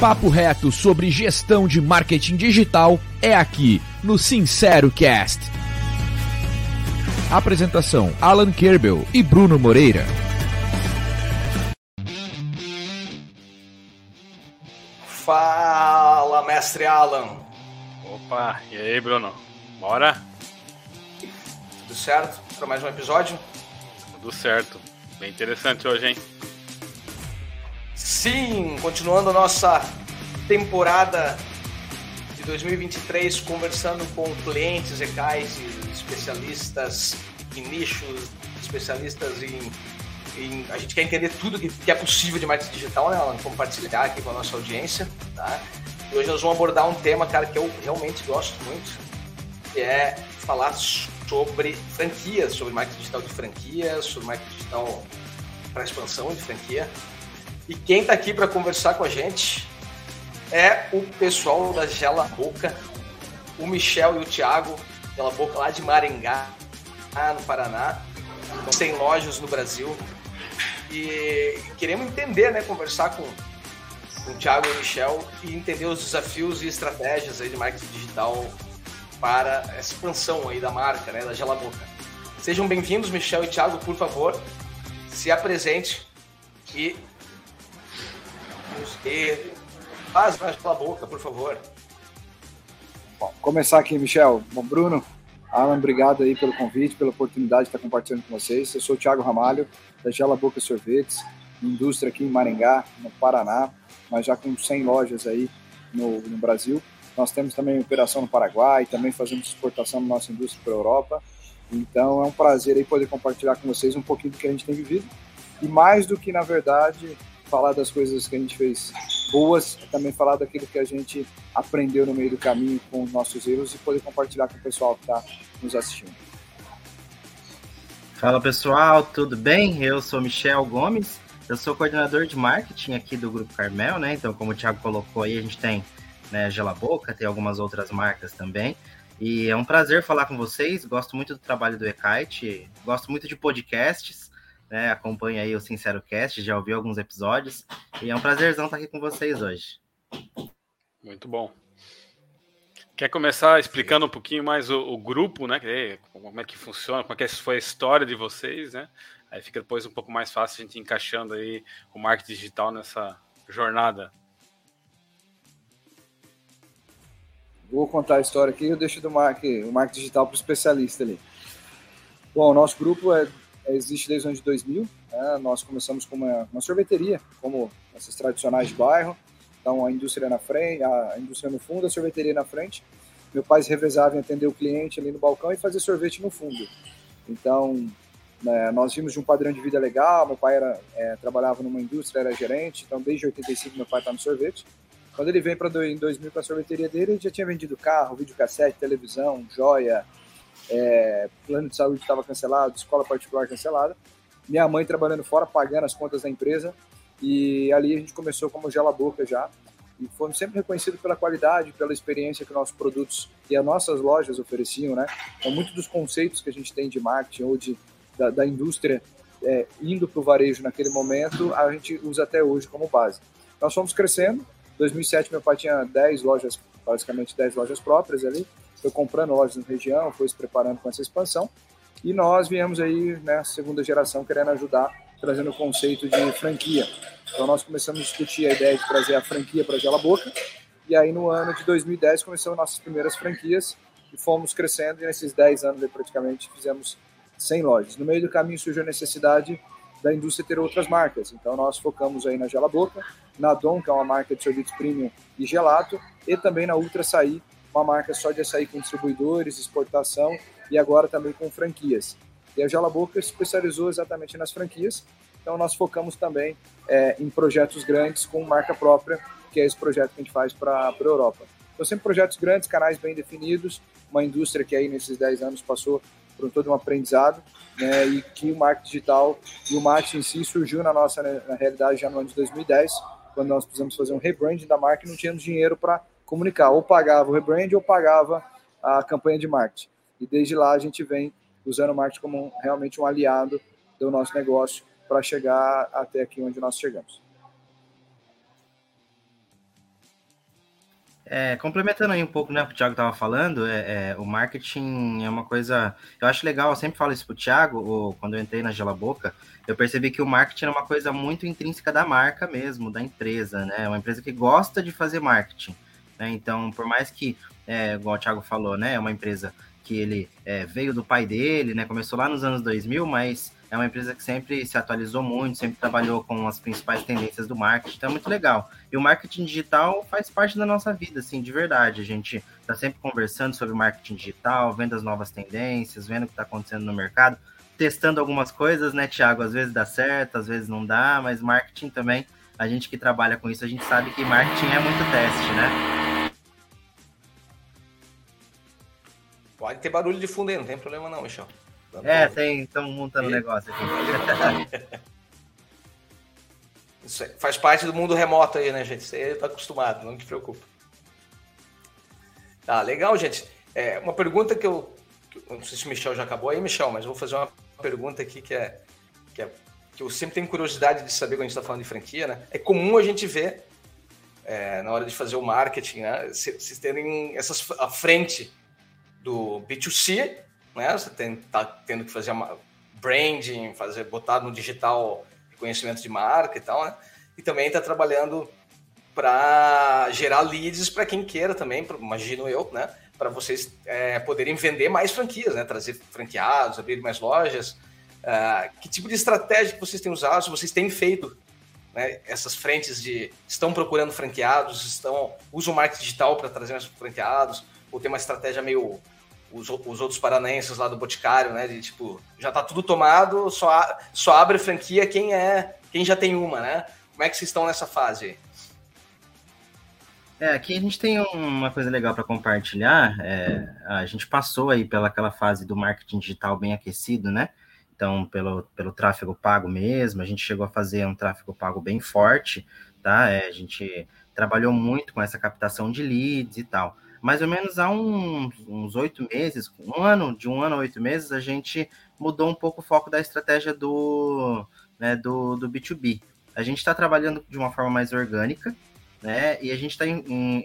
papo reto sobre gestão de marketing digital é aqui no Sincero Cast. Apresentação: Alan Kerbel e Bruno Moreira. Fala, mestre Alan. Opa, e aí, Bruno? Bora? Tudo certo para mais um episódio? Tudo certo. Bem interessante hoje, hein? Sim, continuando a nossa temporada de 2023, conversando com clientes, ECAIs e especialistas em nichos, especialistas em, em, A gente quer entender tudo que, que é possível de marketing digital, né, Alan? Compartilhar aqui com a nossa audiência, tá? E hoje nós vamos abordar um tema, cara, que eu realmente gosto muito, que é falar sobre franquias, sobre marketing digital de franquias, sobre marketing digital para expansão de franquia. E quem está aqui para conversar com a gente é o pessoal da Gela Boca, o Michel e o Thiago, Gela Boca lá de Maringá, no Paraná. Tem lojas no Brasil. E queremos entender, né, conversar com, com o Thiago e o Michel e entender os desafios e estratégias aí de marketing digital para essa expansão aí da marca, né, da Gela Boca. Sejam bem-vindos, Michel e Thiago, por favor, se apresente e faz mais pela boca, por favor. Bom, começar aqui, Michel. Bom, Bruno, Alan, obrigado aí pelo convite, pela oportunidade de estar compartilhando com vocês. Eu sou o Thiago Ramalho, da Gela Boca Sorvetes, indústria aqui em Maringá, no Paraná, mas já com 100 lojas aí no, no Brasil. Nós temos também operação no Paraguai, também fazemos exportação da nossa indústria para a Europa. Então é um prazer aí poder compartilhar com vocês um pouquinho do que a gente tem vivido. E mais do que, na verdade, falar das coisas que a gente fez boas, também falar daquilo que a gente aprendeu no meio do caminho com os nossos erros e poder compartilhar com o pessoal que está nos assistindo. Fala pessoal, tudo bem? Eu sou Michel Gomes, eu sou coordenador de marketing aqui do Grupo Carmel, né? Então, como o Thiago colocou aí, a gente tem né, Gela Boca, tem algumas outras marcas também. E é um prazer falar com vocês. Gosto muito do trabalho do Ekite, gosto muito de podcasts né? Acompanha aí o Sincero Cast, já ouviu alguns episódios. E é um prazerzão estar aqui com vocês hoje. Muito bom. Quer começar explicando um pouquinho mais o, o grupo, né? Como é que funciona, como é que foi a história de vocês, né? Aí fica depois um pouco mais fácil a gente encaixando aí o marketing digital nessa jornada. Vou contar a história aqui, eu deixo do marketing, o marketing digital para o especialista ali. Bom, o nosso grupo é existe desde o ano de 2000. Né? Nós começamos com uma, uma, sorveteria, como essas tradicionais de bairro. Então, a indústria na frente, a indústria no fundo, a sorveteria na frente. Meu pai se revezava em atender o cliente ali no balcão e fazer sorvete no fundo. Então, né, nós vimos de um padrão de vida legal. Meu pai era, é, trabalhava numa indústria, era gerente. Então, desde 85, meu pai está no sorvete. Quando ele veio para em 2000 para a sorveteria dele, ele já tinha vendido carro, videocassete, televisão, joia, é, plano de saúde estava cancelado, escola particular cancelada. Minha mãe trabalhando fora, pagando as contas da empresa. E ali a gente começou como gela boca já. E fomos sempre reconhecidos pela qualidade, pela experiência que nossos produtos e as nossas lojas ofereciam, né? Então, muito dos conceitos que a gente tem de marketing ou de, da, da indústria é, indo para o varejo naquele momento, a gente usa até hoje como base. Nós fomos crescendo. Em 2007, meu pai tinha 10 lojas, basicamente 10 lojas próprias ali foi comprando lojas na região, foi se preparando com essa expansão. E nós viemos aí, né, segunda geração, querendo ajudar, trazendo o conceito de franquia. Então nós começamos a discutir a ideia de trazer a franquia para Gela Boca. E aí no ano de 2010 começamos nossas primeiras franquias e fomos crescendo. E nesses 10 anos aí, praticamente fizemos 100 lojas. No meio do caminho surgiu a necessidade da indústria ter outras marcas. Então nós focamos aí na Gela Boca, na Dom, que é uma marca de sorvete premium e gelato, e também na Ultra Açaí, uma marca só de açaí com distribuidores, exportação e agora também com franquias. E a Jala Boca especializou exatamente nas franquias, então nós focamos também é, em projetos grandes com marca própria, que é esse projeto que a gente faz para a Europa. Então sempre projetos grandes, canais bem definidos, uma indústria que aí nesses 10 anos passou por todo um aprendizado, né, e que o marketing digital e o marketing em si surgiu na nossa né, na realidade já no ano de 2010, quando nós precisamos fazer um rebranding da marca e não tínhamos dinheiro para comunicar, ou pagava o rebrand ou pagava a campanha de marketing. E desde lá a gente vem usando o marketing como realmente um aliado do nosso negócio para chegar até aqui onde nós chegamos. É, complementando aí um pouco né, o que o Thiago estava falando, é, é, o marketing é uma coisa. Eu acho legal, eu sempre falo isso para o Thiago, ou, quando eu entrei na Gela Boca, eu percebi que o marketing é uma coisa muito intrínseca da marca mesmo, da empresa, né? Uma empresa que gosta de fazer marketing. Né? Então, por mais que, é, igual o Thiago falou, né, é uma empresa que ele é, veio do pai dele, né? Começou lá nos anos 2000, mas é uma empresa que sempre se atualizou muito, sempre trabalhou com as principais tendências do marketing, então é muito legal. E o marketing digital faz parte da nossa vida, assim, de verdade. A gente está sempre conversando sobre marketing digital, vendo as novas tendências, vendo o que está acontecendo no mercado, testando algumas coisas, né, Thiago? Às vezes dá certo, às vezes não dá, mas marketing também, a gente que trabalha com isso, a gente sabe que marketing é muito teste, né? Pode ter barulho de fundo aí, não tem problema não, Michel. É, tem, estamos montando um negócio aqui. Isso faz parte do mundo remoto aí, né, gente? Você está acostumado, não te preocupe. Tá, legal, gente. É, uma pergunta que eu, Não sei se o Michel já acabou aí, Michel, mas vou fazer uma pergunta aqui que é, que é. que eu sempre tenho curiosidade de saber quando a gente está falando de franquia, né? É comum a gente ver, é, na hora de fazer o marketing, né? Vocês terem essas à frente do B2C né? Você tem, tá tendo que fazer uma branding, fazer botar no digital conhecimento de marca e tal, né? E também está trabalhando para gerar leads para quem queira também, imagino eu, né? Para vocês é, poderem vender mais franquias, né? Trazer franqueados, abrir mais lojas. Uh, que tipo de estratégia que vocês têm usado? Se vocês têm feito né, essas frentes de estão procurando franqueados, estão usam marketing digital para trazer mais franqueados, ou tem uma estratégia meio os, os outros paranaenses lá do Boticário, né? De tipo, já tá tudo tomado, só, só abre franquia quem é quem já tem uma, né? Como é que vocês estão nessa fase É, aqui a gente tem uma coisa legal para compartilhar. É, a gente passou aí pela aquela fase do marketing digital bem aquecido, né? Então, pelo, pelo tráfego pago mesmo, a gente chegou a fazer um tráfego pago bem forte, tá? É, a gente trabalhou muito com essa captação de leads e tal mais ou menos há uns oito meses, um ano, de um ano a oito meses, a gente mudou um pouco o foco da estratégia do, né, do, do B2B. A gente está trabalhando de uma forma mais orgânica, né? E a gente está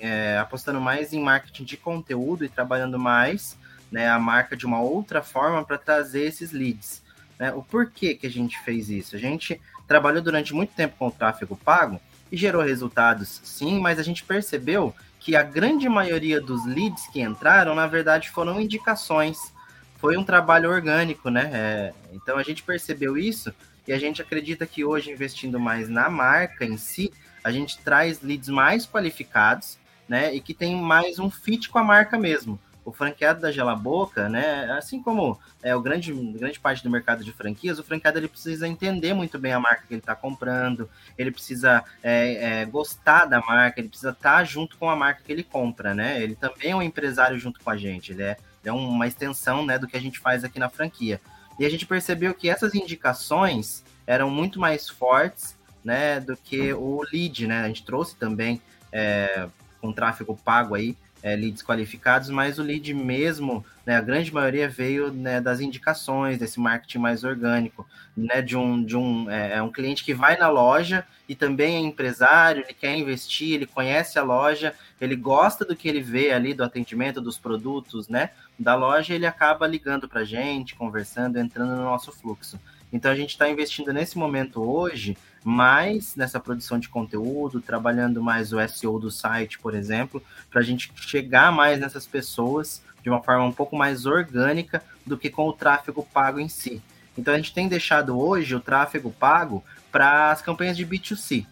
é, apostando mais em marketing de conteúdo e trabalhando mais né, a marca de uma outra forma para trazer esses leads. Né? O porquê que a gente fez isso? A gente trabalhou durante muito tempo com o tráfego pago e gerou resultados, sim, mas a gente percebeu que a grande maioria dos leads que entraram, na verdade, foram indicações. Foi um trabalho orgânico, né? É, então a gente percebeu isso e a gente acredita que hoje, investindo mais na marca em si, a gente traz leads mais qualificados, né? E que tem mais um fit com a marca mesmo o franqueado da Gela Boca, né, assim como é o grande, grande parte do mercado de franquias, o franqueado ele precisa entender muito bem a marca que ele está comprando, ele precisa é, é, gostar da marca, ele precisa estar tá junto com a marca que ele compra, né? Ele também é um empresário junto com a gente, ele é, é uma extensão né, do que a gente faz aqui na franquia. E a gente percebeu que essas indicações eram muito mais fortes né, do que o lead, né? A gente trouxe também é, com tráfego pago aí é, leads qualificados, mas o lead mesmo, né, a grande maioria veio né, das indicações, desse marketing mais orgânico, né, de um, de um, é, é, um cliente que vai na loja e também é empresário, ele quer investir, ele conhece a loja, ele gosta do que ele vê ali, do atendimento, dos produtos, né, da loja, ele acaba ligando para a gente, conversando, entrando no nosso fluxo. Então a gente está investindo nesse momento hoje mais nessa produção de conteúdo, trabalhando mais o SEO do site, por exemplo, para a gente chegar mais nessas pessoas de uma forma um pouco mais orgânica do que com o tráfego pago em si. Então a gente tem deixado hoje o tráfego pago para as campanhas de B2C,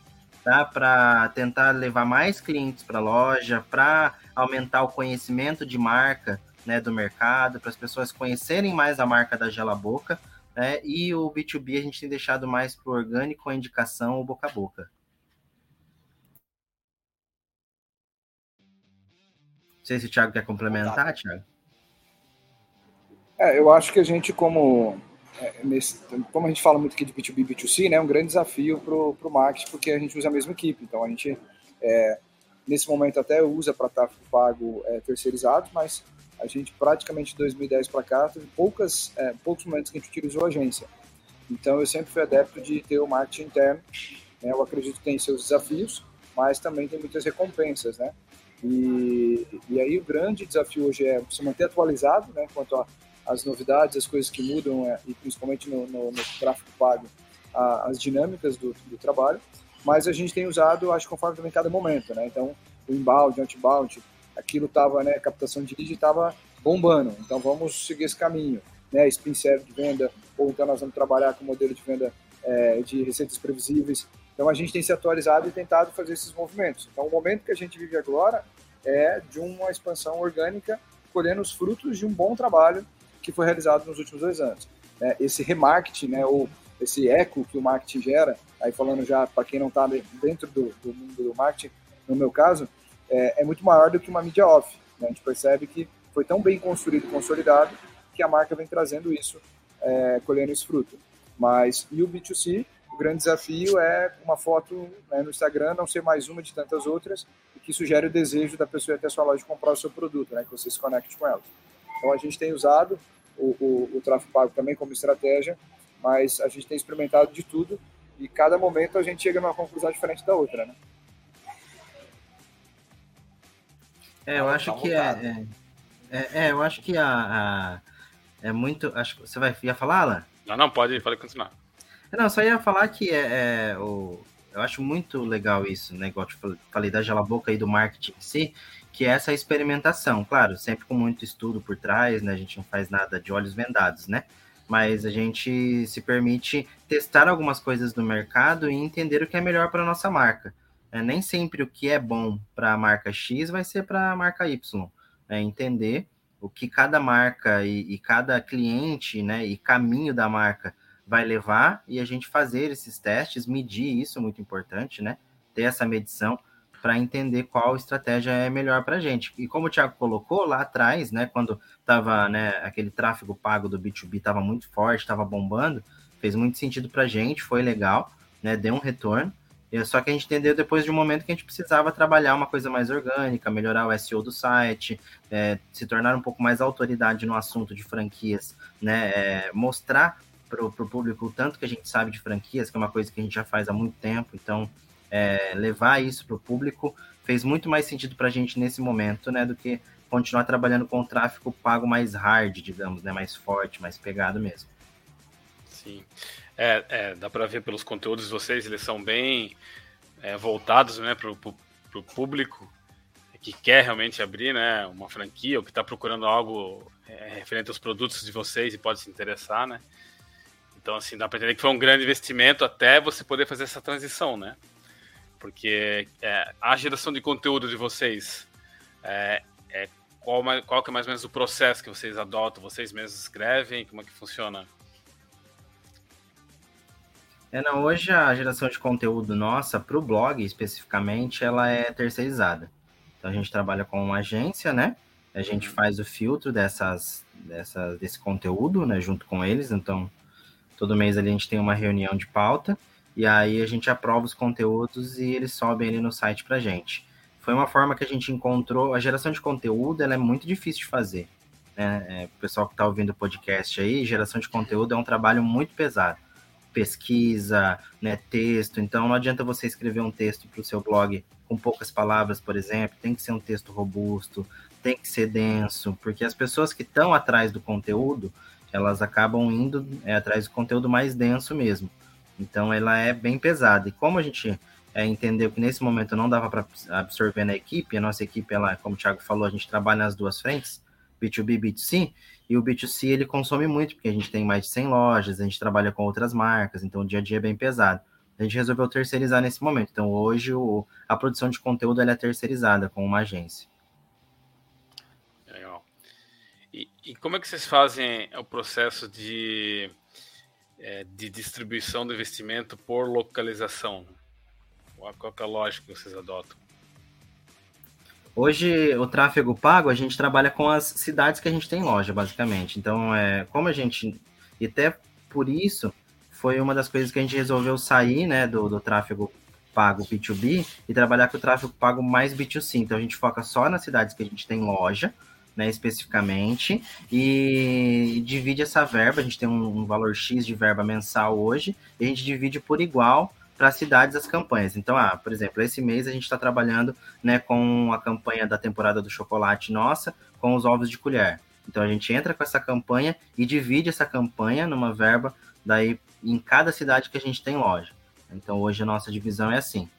tá? Para tentar levar mais clientes para a loja, para aumentar o conhecimento de marca, né, do mercado, para as pessoas conhecerem mais a marca da Gela Boca né? E o B2B a gente tem deixado mais para o orgânico, a indicação ou boca a boca. Não sei se o Thiago quer complementar, Thiago. É, eu acho que a gente, como, é, nesse, como a gente fala muito aqui de B2B e B2C, né, é um grande desafio para o marketing, porque a gente usa a mesma equipe. Então, a gente, é, nesse momento, até usa para tráfego pago é, terceirizado, mas a gente praticamente de 2010 para cá teve poucas, é, poucos momentos que a gente utilizou a agência. Então eu sempre fui adepto de ter o marketing interno. Né? Eu acredito que tem seus desafios, mas também tem muitas recompensas, né? E, e aí o grande desafio hoje é se manter atualizado, né, quanto às novidades, as coisas que mudam, é, e principalmente no, no, no tráfego pago, a, as dinâmicas do, do, trabalho. Mas a gente tem usado, acho, conforme também cada momento, né? Então, o inbound, outbound, aquilo estava, né, captação de lead estava bombando. Então, vamos seguir esse caminho, né? Spin serve de venda, ou então nós vamos trabalhar com modelo de venda é, de receitas previsíveis. Então a gente tem se atualizado e tentado fazer esses movimentos. Então o momento que a gente vive agora é de uma expansão orgânica, colhendo os frutos de um bom trabalho que foi realizado nos últimos dois anos. É, esse remarketing, né, ou esse eco que o marketing gera, aí falando já para quem não está dentro do, do, mundo do marketing, no meu caso, é, é muito maior do que uma mídia off. Né? A gente percebe que foi tão bem construído e consolidado que a marca vem trazendo isso, é, colhendo esse fruto. Mas e o B2C, o grande desafio é uma foto né, no Instagram não ser mais uma de tantas outras e que isso gere o desejo da pessoa ir até a sua loja comprar o seu produto, né, que você se conecte com ela. Então a gente tem usado o, o, o tráfego pago também como estratégia, mas a gente tem experimentado de tudo e cada momento a gente chega numa conclusão diferente da outra, né? É, eu acho que é, é, é, é, eu acho que a, a, é muito, acho você vai ia falar, Alan? Não, não pode, pode continuar. Não, só ia falar que é, é o, eu acho muito legal isso, né? Igual eu falei da Gela Boca e do marketing em si, que é essa experimentação. Claro, sempre com muito estudo por trás, né? A gente não faz nada de olhos vendados, né? Mas a gente se permite testar algumas coisas do mercado e entender o que é melhor para a nossa marca. É, nem sempre o que é bom para a marca X vai ser para a marca Y. É entender o que cada marca e, e cada cliente né, e caminho da marca vai levar e a gente fazer esses testes, medir isso, muito importante, né? Ter essa medição para entender qual estratégia é melhor para a gente. E como o Thiago colocou lá atrás, né, quando tava, né, aquele tráfego pago do B2B estava muito forte, estava bombando, fez muito sentido para a gente, foi legal, né, deu um retorno. Só que a gente entendeu depois de um momento que a gente precisava trabalhar uma coisa mais orgânica, melhorar o SEO do site, é, se tornar um pouco mais autoridade no assunto de franquias, né, é, mostrar para o público o tanto que a gente sabe de franquias, que é uma coisa que a gente já faz há muito tempo. Então, é, levar isso para o público fez muito mais sentido para a gente nesse momento, né, do que continuar trabalhando com o tráfego pago mais hard, digamos, né, mais forte, mais pegado mesmo. Sim, é, é dá para ver pelos conteúdos de vocês, eles são bem é, voltados, né, para o público que quer realmente abrir, né, uma franquia ou que está procurando algo é, referente aos produtos de vocês e pode se interessar, né. Então, assim, dá para entender que foi um grande investimento até você poder fazer essa transição, né? Porque é, a geração de conteúdo de vocês, é, qual, qual que é mais ou menos o processo que vocês adotam? Vocês mesmos escrevem? Como é que funciona? É, não, hoje a geração de conteúdo nossa, para o blog especificamente, ela é terceirizada. Então a gente trabalha com uma agência, né? A gente uhum. faz o filtro dessas, dessas, desse conteúdo, né? Junto com eles. Então Todo mês ali a gente tem uma reunião de pauta e aí a gente aprova os conteúdos e eles sobem ali no site para gente. Foi uma forma que a gente encontrou. A geração de conteúdo ela é muito difícil de fazer. Né? É, o pessoal que está ouvindo o podcast aí, geração de conteúdo é um trabalho muito pesado. Pesquisa, né, texto. Então não adianta você escrever um texto para o seu blog com poucas palavras, por exemplo. Tem que ser um texto robusto, tem que ser denso, porque as pessoas que estão atrás do conteúdo elas acabam indo é, atrás do conteúdo mais denso mesmo. Então ela é bem pesada. E como a gente é, entendeu que nesse momento não dava para absorver na equipe, a nossa equipe, ela, como o Thiago falou, a gente trabalha nas duas frentes, B2B e B2C, e o B2C ele consome muito, porque a gente tem mais de 100 lojas, a gente trabalha com outras marcas, então o dia a dia é bem pesado. A gente resolveu terceirizar nesse momento. Então hoje o, a produção de conteúdo é terceirizada com uma agência. E, e, como é que vocês fazem o processo de, é, de distribuição do investimento por localização? Qual é a lógica que vocês adotam? Hoje, o tráfego pago, a gente trabalha com as cidades que a gente tem loja, basicamente. Então, é, como a gente. E até por isso, foi uma das coisas que a gente resolveu sair né, do, do tráfego pago B2B e trabalhar com o tráfego pago mais B2C. Então, a gente foca só nas cidades que a gente tem loja né, especificamente, e divide essa verba, a gente tem um, um, valor X de verba mensal hoje, e a gente divide por igual para as cidades as campanhas. Então, ah, por exemplo, esse mês a gente está trabalhando né, com a campanha da temporada do chocolate nossa, com os ovos de colher. Então a gente entra com essa campanha e divide essa campanha numa verba daí em cada cidade que a gente tem loja. Então hoje a nossa divisão é assim.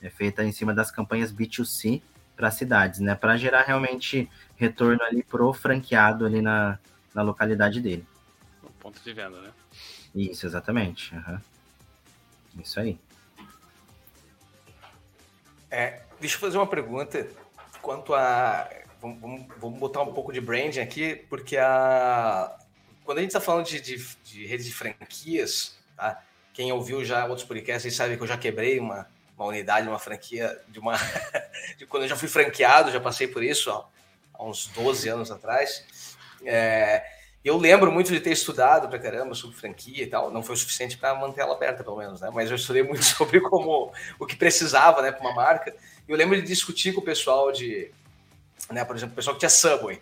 É feita em cima das campanhas B2C para cidades, né? Para gerar realmente retorno ali pro franqueado ali na, na localidade dele. O ponto de venda, né? Isso, exatamente. Uhum. Isso aí. É, deixa eu fazer uma pergunta quanto a. Vamos, vamos, botar um pouco de branding aqui, porque a, quando a gente está falando de, de, de redes de franquias, tá? quem ouviu já outros podcasts sabe que eu já quebrei uma, uma unidade, uma franquia, de uma. de quando eu já fui franqueado, já passei por isso ó, há uns 12 anos atrás. É, eu lembro muito de ter estudado pra caramba sobre franquia e tal. Não foi o suficiente para manter ela aberta, pelo menos, né? Mas eu estudei muito sobre como o que precisava, né, para uma marca. E eu lembro de discutir com o pessoal de, né, por exemplo, o pessoal que tinha Subway.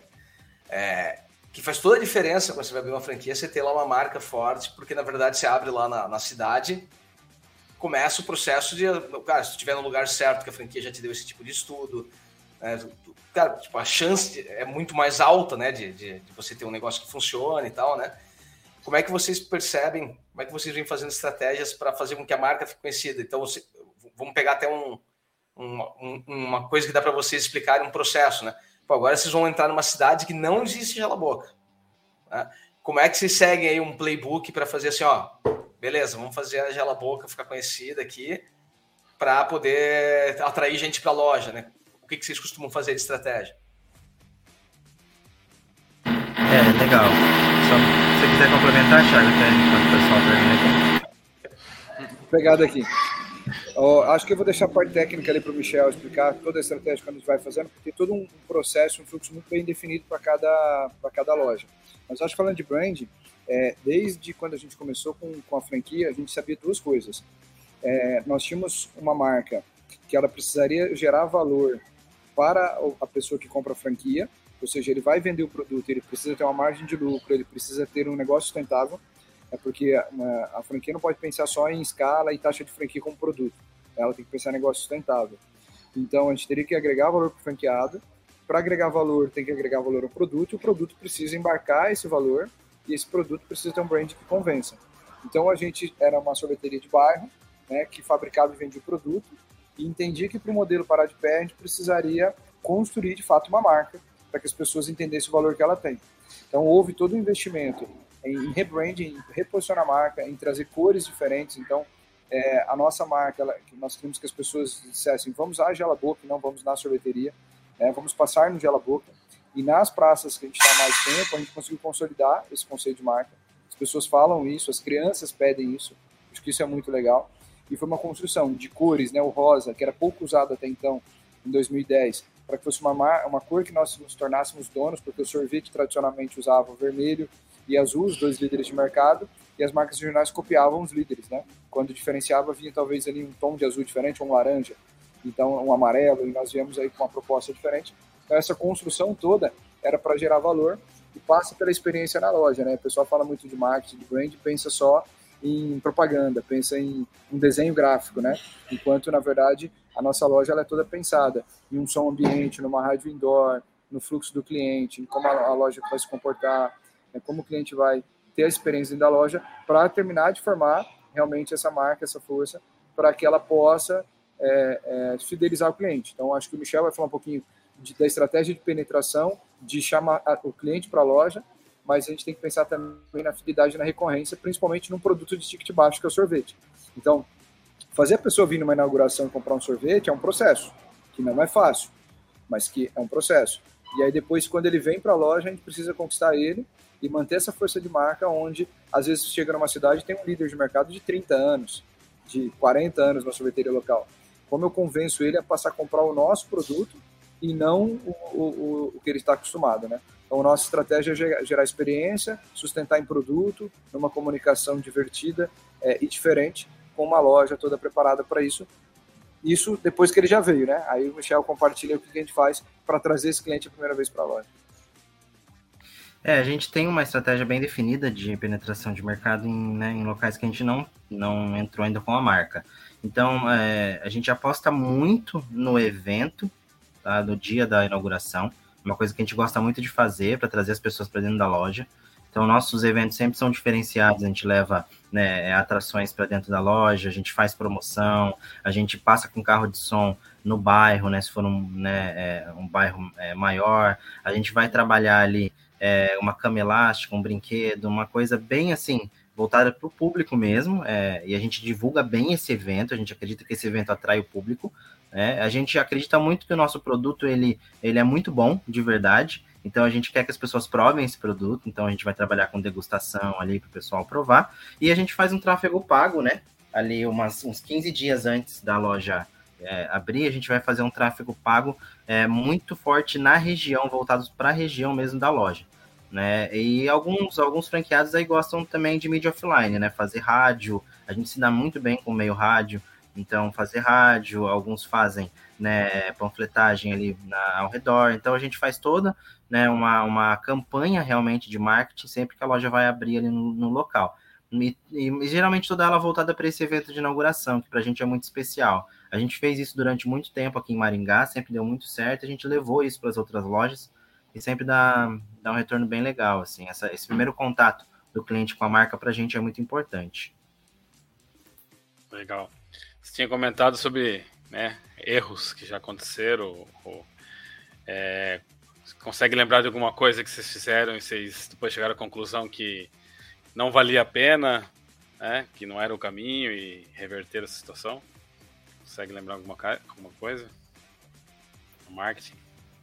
É, que faz toda a diferença quando você vai abrir uma franquia, você ter lá uma marca forte, porque na verdade você abre lá na, na cidade, começa o processo de, cara, se tu estiver no lugar certo, que a franquia já te deu esse tipo de estudo, né, cara, tipo, a chance é muito mais alta, né, de, de, de, você ter um negócio que funcione e tal, né? Como é que vocês percebem, como é que vocês vêm fazendo estratégias para fazer com que a marca fique conhecida? Então, você, vamos pegar até um, um, uma coisa que dá para vocês explicarem um processo, né? Pô, agora vocês vão entrar numa cidade que não existe gela boca. Né? Como é que vocês seguem aí um playbook para fazer assim, ó, beleza, vamos fazer a gela boca ficar conhecida aqui para poder atrair gente para a loja, né? O que, que vocês costumam fazer de estratégia? É, legal. Só se você quiser complementar, Thiago, até enquanto o pessoal termina aqui. Pegada aqui. Oh, acho que eu vou deixar a parte técnica ali para o Michel explicar toda a estratégia que a gente vai fazendo, porque tem todo um processo, um fluxo muito bem definido para cada, cada loja. Mas acho que falando de brand, é, desde quando a gente começou com, com a franquia, a gente sabia duas coisas. É, nós tínhamos uma marca que ela precisaria gerar valor para a pessoa que compra a franquia, ou seja, ele vai vender o produto, ele precisa ter uma margem de lucro, ele precisa ter um negócio sustentável, é porque uma, a franquia não pode pensar só em escala e taxa de franquia como produto. Ela tem que pensar em negócio sustentável. Então, a gente teria que agregar valor para o franqueado. Para agregar valor, tem que agregar valor ao produto. E o produto precisa embarcar esse valor. E esse produto precisa ter um brand que convença. Então, a gente era uma sorveteria de bairro, né, que fabricava e vendia o produto. E entendia que para o modelo parar de pé, a gente precisaria construir, de fato, uma marca para que as pessoas entendessem o valor que ela tem. Então, houve todo um investimento em rebranding, em reposicionar a marca, em trazer cores diferentes. Então, é, a nossa marca, ela, nós queremos que as pessoas dissessem, vamos à Gela Boca, não vamos na sorveteria, né, vamos passar no Gela Boca. E nas praças que a gente está mais tempo, a gente conseguiu consolidar esse conceito de marca. As pessoas falam isso, as crianças pedem isso, acho que isso é muito legal. E foi uma construção de cores, né, o rosa, que era pouco usado até então, em 2010, para que fosse uma, uma cor que nós nos tornássemos donos, porque o sorvete tradicionalmente usava vermelho e azul, os dois líderes de mercado, e as marcas regionais copiavam os líderes, né? Quando diferenciava, vinha talvez ali um tom de azul diferente, um laranja, então um amarelo, e nós viemos aí com uma proposta diferente. Então essa construção toda era para gerar valor e passa pela experiência na loja, né? O pessoal fala muito de marketing, de brand, pensa só em propaganda, pensa em um desenho gráfico, né? Enquanto, na verdade, a nossa loja ela é toda pensada em um som ambiente, numa rádio indoor, no fluxo do cliente, em como a loja vai se comportar, né? como o cliente vai ter a experiência da loja, para terminar de formar realmente essa marca, essa força, para que ela possa é, é, fidelizar o cliente. Então, acho que o Michel vai falar um pouquinho de, da estratégia de penetração, de chamar o cliente para a loja, mas a gente tem que pensar também na fidelidade e na recorrência, principalmente num produto de ticket baixo, que é o sorvete. Então, fazer a pessoa vir numa inauguração e comprar um sorvete é um processo, que não é fácil, mas que é um processo. E aí depois, quando ele vem para a loja, a gente precisa conquistar ele e manter essa força de marca onde, às vezes, chega numa cidade tem um líder de mercado de 30 anos, de 40 anos na sorveteria local. Como eu convenço ele a passar a comprar o nosso produto e não o, o, o que ele está acostumado, né? Então, a nossa estratégia é gerar experiência, sustentar em produto, numa comunicação divertida é, e diferente, com uma loja toda preparada para isso. Isso depois que ele já veio, né? Aí o Michel compartilha o que a gente faz para trazer esse cliente a primeira vez para a loja. É, a gente tem uma estratégia bem definida de penetração de mercado em, né, em locais que a gente não, não entrou ainda com a marca. Então, é, a gente aposta muito no evento, tá, no dia da inauguração, uma coisa que a gente gosta muito de fazer para trazer as pessoas para dentro da loja. Então, nossos eventos sempre são diferenciados, a gente leva né, atrações para dentro da loja, a gente faz promoção, a gente passa com carro de som no bairro, né, se for um, né, é, um bairro é, maior, a gente vai trabalhar ali é, uma cama elástica, um brinquedo, uma coisa bem assim, voltada para o público mesmo, é, e a gente divulga bem esse evento, a gente acredita que esse evento atrai o público, né? a gente acredita muito que o nosso produto ele, ele é muito bom, de verdade, então a gente quer que as pessoas provem esse produto, então a gente vai trabalhar com degustação ali para o pessoal provar, e a gente faz um tráfego pago, né, ali umas, uns 15 dias antes da loja é, abrir, a gente vai fazer um tráfego pago é, muito forte na região, voltados para a região mesmo da loja né? E alguns, alguns franqueados aí gostam também de mídia offline, né? Fazer rádio, a gente se dá muito bem com meio rádio, então fazer rádio, alguns fazem né, panfletagem ali na, ao redor, então a gente faz toda né, uma, uma campanha realmente de marketing sempre que a loja vai abrir ali no, no local. E, e, geralmente toda ela voltada para esse evento de inauguração, que para a gente é muito especial. A gente fez isso durante muito tempo aqui em Maringá, sempre deu muito certo, a gente levou isso para as outras lojas, e sempre dá, dá um retorno bem legal, assim. Essa, esse primeiro contato do cliente com a marca para a gente é muito importante. Legal. Você tinha comentado sobre né, erros que já aconteceram. Ou, é, consegue lembrar de alguma coisa que vocês fizeram e vocês depois chegaram à conclusão que não valia a pena, né, que não era o caminho e reverter essa situação? Consegue lembrar alguma, alguma coisa? Marketing?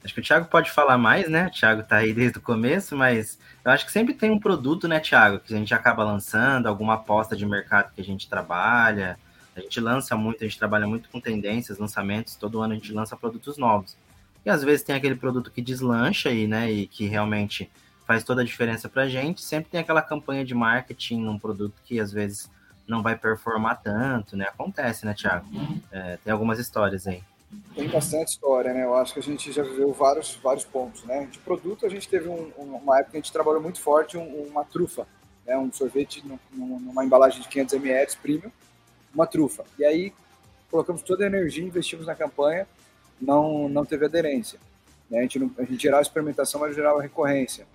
Acho que o Thiago pode falar mais, né? O Thiago tá aí desde o começo, mas eu acho que sempre tem um produto, né, Thiago, que a gente acaba lançando, alguma aposta de mercado que a gente trabalha. A gente lança muito, a gente trabalha muito com tendências, lançamentos, todo ano a gente lança produtos novos. E às vezes tem aquele produto que deslancha aí, né, e que realmente faz toda a diferença pra gente. Sempre tem aquela campanha de marketing num produto que às vezes não vai performar tanto, né? Acontece, né, Thiago? É, tem algumas histórias aí. Tem bastante história, né? Eu acho que a gente já viveu vários, vários pontos, né? De produto, a gente teve um, uma época que a gente trabalhou muito forte um, uma trufa, né? Um sorvete numa embalagem de 500 ml premium, uma trufa. E aí colocamos toda a energia, investimos na campanha, não, não teve aderência. Né? A, gente não, a gente gerava experimentação, mas gerava recorrência.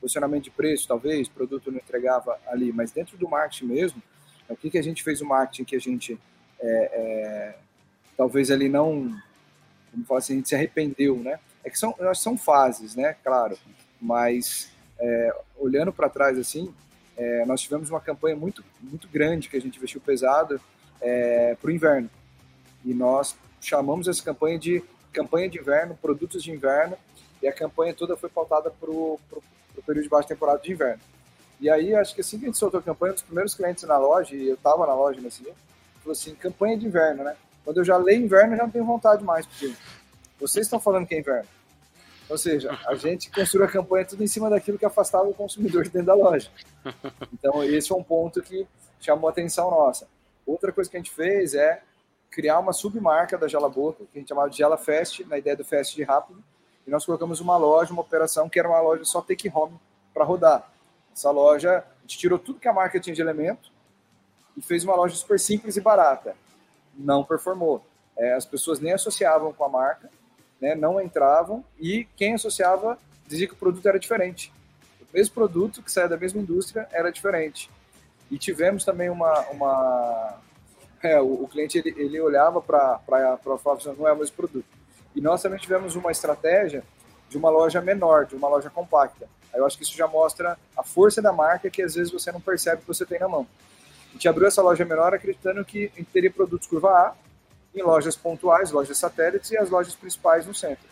Posicionamento de preço, talvez, produto não entregava ali, mas dentro do marketing mesmo, o que, que a gente fez o marketing que a gente é, é, talvez ele não, como falar assim, a gente se arrependeu, né? É que são, são fases, né? Claro, mas é, olhando para trás assim, é, nós tivemos uma campanha muito, muito grande que a gente investiu pesado é, para o inverno e nós chamamos essa campanha de campanha de inverno, produtos de inverno e a campanha toda foi pautada para o período de baixa temporada de inverno. E aí, acho que assim que a gente soltou a campanha, um dos primeiros clientes na loja, e eu estava na loja nesse dia, falou assim, campanha de inverno, né? Quando eu já leio inverno, eu já não tenho vontade mais, porque vocês estão falando que é inverno. Ou seja, a gente construiu a campanha tudo em cima daquilo que afastava o consumidor de dentro da loja. Então, esse é um ponto que chamou a atenção nossa. Outra coisa que a gente fez é criar uma submarca da Gela Boca, que a gente chamava de Gela Fest, na ideia do Fest de rápido, e nós colocamos uma loja, uma operação que era uma loja só take home para rodar. Essa loja, a gente tirou tudo que a marca tinha de elemento e fez uma loja super simples e barata não performou. É, as pessoas nem associavam com a marca, né, não entravam e quem associava dizia que o produto era diferente. O mesmo produto que saía da mesma indústria era diferente. E tivemos também uma. uma é, o, o, cliente ele, ele olhava para falar assim, não é o mesmo produto. E nós também tivemos uma estratégia de uma loja menor, de uma loja compacta. Aí eu acho que isso já mostra a força da marca que às vezes você não percebe que você tem na mão. A gente abriu essa loja menor acreditando que a gente teria produtos curva A em lojas pontuais, lojas satélites e as lojas principais no centro.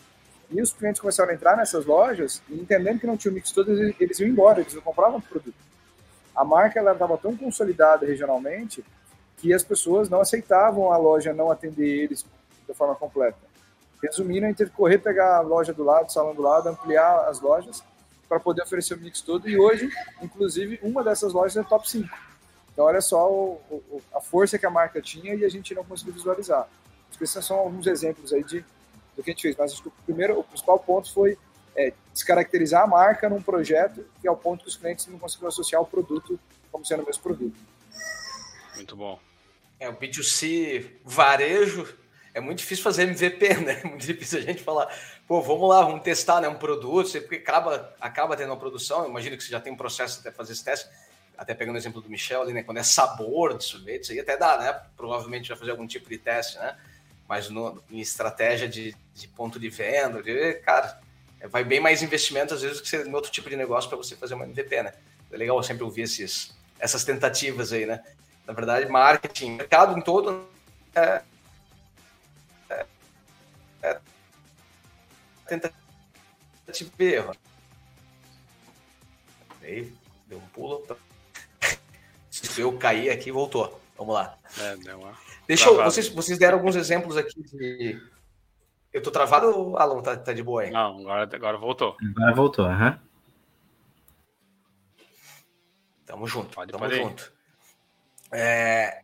E os clientes começaram a entrar nessas lojas e entendendo que não tinha o mix todo, eles iam embora, eles não compravam o produto. A marca estava tão consolidada regionalmente que as pessoas não aceitavam a loja não atender eles de forma completa. Resumindo, a teve que correr, pegar a loja do lado, salão do lado, ampliar as lojas para poder oferecer o mix todo. E hoje, inclusive, uma dessas lojas é top 5. Então, olha só o, o, a força que a marca tinha e a gente não conseguiu visualizar. Acho que esses são alguns exemplos aí de, do que a gente fez. Mas acho que o primeiro, o principal ponto foi é, descaracterizar a marca num projeto que é o ponto que os clientes não conseguiram associar o produto como sendo o mesmo produto. Muito bom. É, o B2C varejo é muito difícil fazer MVP, né? É muito difícil a gente falar, pô, vamos lá, vamos testar né, um produto, porque acaba, acaba tendo uma produção, eu imagino que você já tem um processo até fazer esse teste, até pegando o exemplo do Michel ali, né? Quando é sabor de sorvete, isso aí até dá, né? Provavelmente vai fazer algum tipo de teste, né? Mas no, em estratégia de, de ponto de venda, de, cara, vai bem mais investimento às vezes que você, em outro tipo de negócio para você fazer uma MVP, né? É legal sempre ouvir esses, essas tentativas aí, né? Na verdade, marketing, mercado em todo é, é, é tentativa e erro. Aí, deu um pulo. Se eu cair aqui, voltou. Vamos lá. É, deu uma... Deixa eu, vocês, vocês deram alguns exemplos aqui de. Eu tô travado ou Alan tá, tá de boa aí? Não, agora, agora voltou. Agora voltou, aham. Uhum. Tamo junto, Pode tamo junto. É,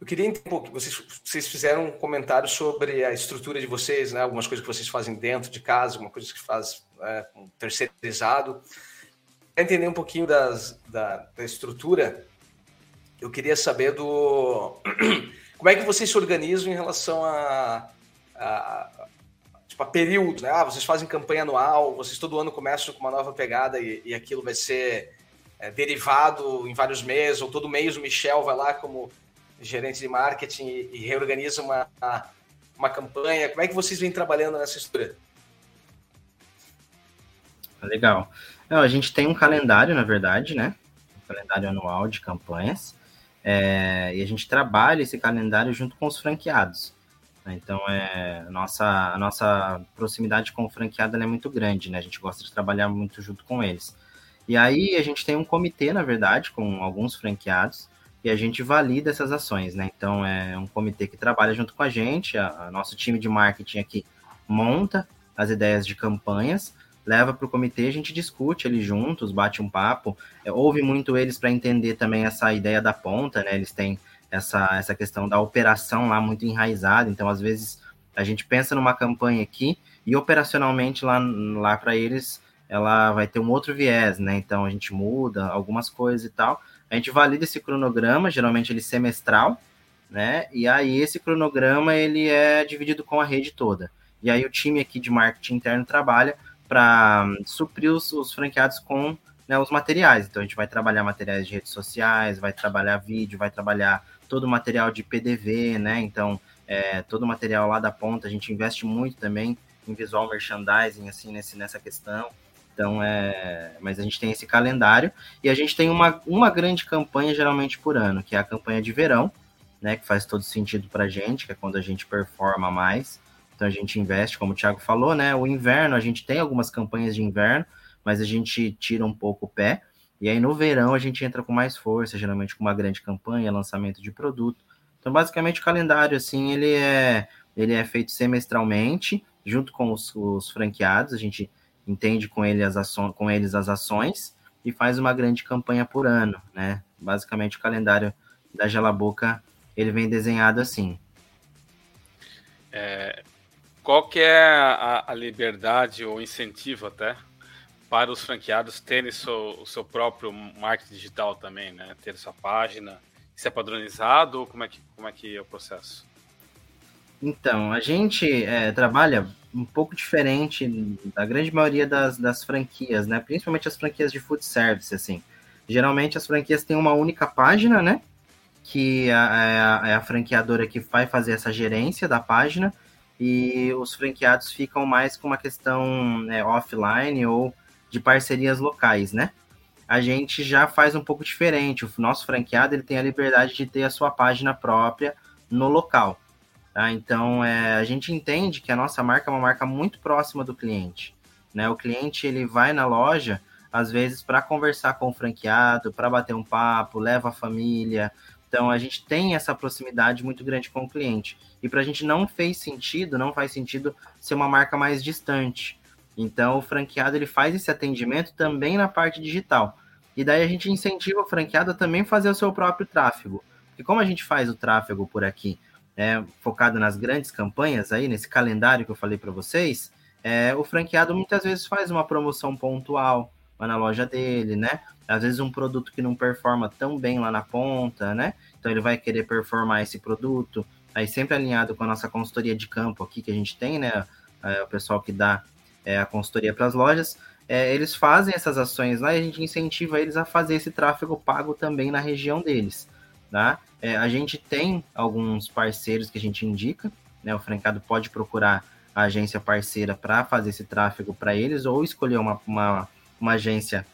eu queria entender um pouco, vocês, vocês fizeram um comentário sobre a estrutura de vocês, né? algumas coisas que vocês fazem dentro de casa, algumas coisas que faz é, um terceirizado. Entender um pouquinho das, da, da estrutura, eu queria saber do como é que vocês se organizam em relação a, a, tipo, a período, né? Ah, vocês fazem campanha anual, vocês todo ano começam com uma nova pegada e, e aquilo vai ser é, derivado em vários meses, ou todo mês o Michel vai lá como gerente de marketing e, e reorganiza uma, uma campanha. Como é que vocês vêm trabalhando nessa estrutura? Legal. Não, a gente tem um calendário, na verdade, né? Um calendário anual de campanhas. É, e a gente trabalha esse calendário junto com os franqueados. Né? Então, é, nossa, a nossa proximidade com o franqueado é muito grande, né? A gente gosta de trabalhar muito junto com eles. E aí a gente tem um comitê, na verdade, com alguns franqueados, e a gente valida essas ações, né? Então é um comitê que trabalha junto com a gente, a, a nosso time de marketing aqui monta as ideias de campanhas, leva para o comitê, a gente discute ali juntos, bate um papo, é, ouve muito eles para entender também essa ideia da ponta, né? Eles têm essa, essa questão da operação lá muito enraizada, então às vezes a gente pensa numa campanha aqui e operacionalmente lá, lá para eles ela vai ter um outro viés, né? Então a gente muda algumas coisas e tal. A gente valida esse cronograma, geralmente ele é semestral, né? E aí esse cronograma ele é dividido com a rede toda. E aí o time aqui de marketing interno trabalha para hum, suprir os, os, franqueados com né, os materiais. Então a gente vai trabalhar materiais de redes sociais, vai trabalhar vídeo, vai trabalhar todo o material de PDV, né? Então é, todo o material lá da ponta, a gente investe muito também em visual merchandising, assim, nesse, nessa questão. Então, é. Mas a gente tem esse calendário e a gente tem uma, uma grande campanha geralmente por ano, que é a campanha de verão, né? Que faz todo sentido para a gente, que é quando a gente performa mais. Então a gente investe, como o Thiago falou, né? O inverno, a gente tem algumas campanhas de inverno, mas a gente tira um pouco o pé. E aí no verão a gente entra com mais força, geralmente com uma grande campanha, lançamento de produto. Então, basicamente, o calendário, assim, ele é, ele é feito semestralmente, junto com os, os franqueados. A gente entende com, ele as ações, com eles as ações e faz uma grande campanha por ano, né? Basicamente o calendário da Gela Boca ele vem desenhado assim. É, qual que é a, a, liberdade ou incentivo até para os franqueados terem seu, o seu próprio marketing digital também, né? Ter sua página, isso é padronizado ou como é que, como é, que é o processo? Então, a gente é, trabalha um pouco diferente da grande maioria das, das franquias, né? Principalmente as franquias de food service, assim. Geralmente as franquias têm uma única página, né? Que é a, é a franqueadora que vai fazer essa gerência da página e os franqueados ficam mais com uma questão né, offline ou de parcerias locais, né? A gente já faz um pouco diferente. O nosso franqueado ele tem a liberdade de ter a sua página própria no local. Tá? Então, é, a gente entende que a nossa marca é uma marca muito próxima do cliente. Né? O cliente ele vai na loja, às vezes, para conversar com o franqueado, para bater um papo, leva a família. Então, a gente tem essa proximidade muito grande com o cliente. E para a gente não fez sentido, não faz sentido ser uma marca mais distante. Então, o franqueado ele faz esse atendimento também na parte digital. E daí a gente incentiva o franqueado a também fazer o seu próprio tráfego. Porque como a gente faz o tráfego por aqui? é, focado nas grandes campanhas aí, nesse calendário que eu falei para vocês, é, o franqueado muitas vezes faz uma promoção pontual lá na loja dele, né? Às vezes um produto que não performa tão bem lá na ponta, né? Então ele vai querer performar esse produto, aí sempre alinhado com a nossa consultoria de campo aqui que a gente tem, né? É, o pessoal que dá é, a consultoria para as lojas, é, eles fazem essas ações lá e a gente incentiva eles a fazer esse tráfego pago também na região deles, tá? É, a gente tem alguns parceiros que a gente indica, né? O franqueado pode procurar a agência parceira para fazer esse tráfego para eles ou escolher uma, uma, uma agência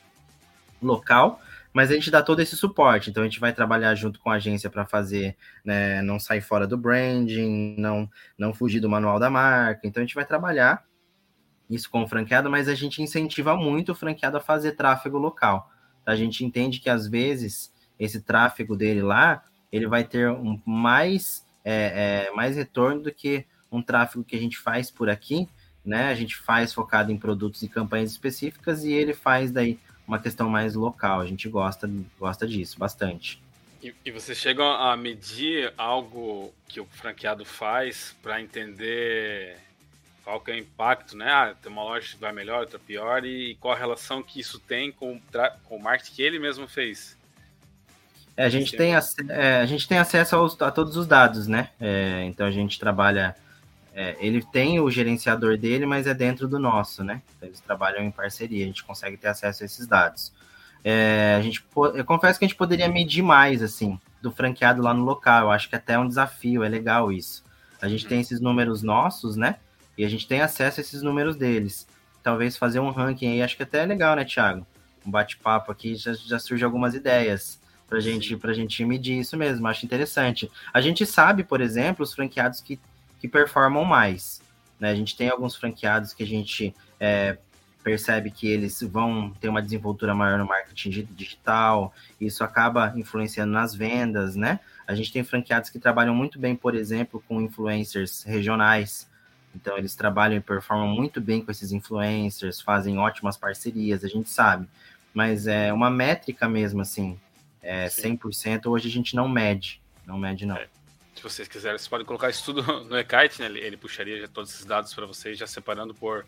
local, mas a gente dá todo esse suporte. Então a gente vai trabalhar junto com a agência para fazer, né, não sair fora do branding, não não fugir do manual da marca. Então a gente vai trabalhar isso com o franqueado, mas a gente incentiva muito o franqueado a fazer tráfego local. A gente entende que às vezes esse tráfego dele lá, ele vai ter um mais é, é, mais retorno do que um tráfego que a gente faz por aqui, né? A gente faz focado em produtos e campanhas específicas e ele faz daí uma questão mais local. A gente gosta, gosta disso bastante. E, e vocês chegam a medir algo que o franqueado faz para entender qual que é o impacto, né? Ah, tem uma loja que vai melhor, outra pior, e qual a relação que isso tem com, com o marketing que ele mesmo fez? É, a, gente tem, é, a gente tem acesso aos, a todos os dados, né? É, então a gente trabalha é, ele tem o gerenciador dele, mas é dentro do nosso, né? Eles trabalham em parceria, a gente consegue ter acesso a esses dados. É, a gente, eu confesso que a gente poderia medir mais, assim, do franqueado lá no local. Eu acho que até é um desafio, é legal isso. A gente tem esses números nossos, né? E a gente tem acesso a esses números deles. Talvez fazer um ranking aí, acho que até é legal, né, Thiago? Um bate-papo aqui já, já surge algumas ideias pra gente, pra gente medir isso mesmo. Acho interessante. A gente sabe, por exemplo, os franqueados que que performam mais. Né? A gente tem alguns franqueados que a gente é, percebe que eles vão ter uma desenvoltura maior no marketing digital, isso acaba influenciando nas vendas, né? A gente tem franqueados que trabalham muito bem, por exemplo, com influencers regionais. Então, eles trabalham e performam muito bem com esses influencers, fazem ótimas parcerias, a gente sabe. Mas é uma métrica mesmo, assim, é 100%, hoje a gente não mede, não mede não. É se vocês quiserem, vocês podem colocar isso tudo no eKite, né? Ele, ele puxaria todos esses dados para vocês, já separando por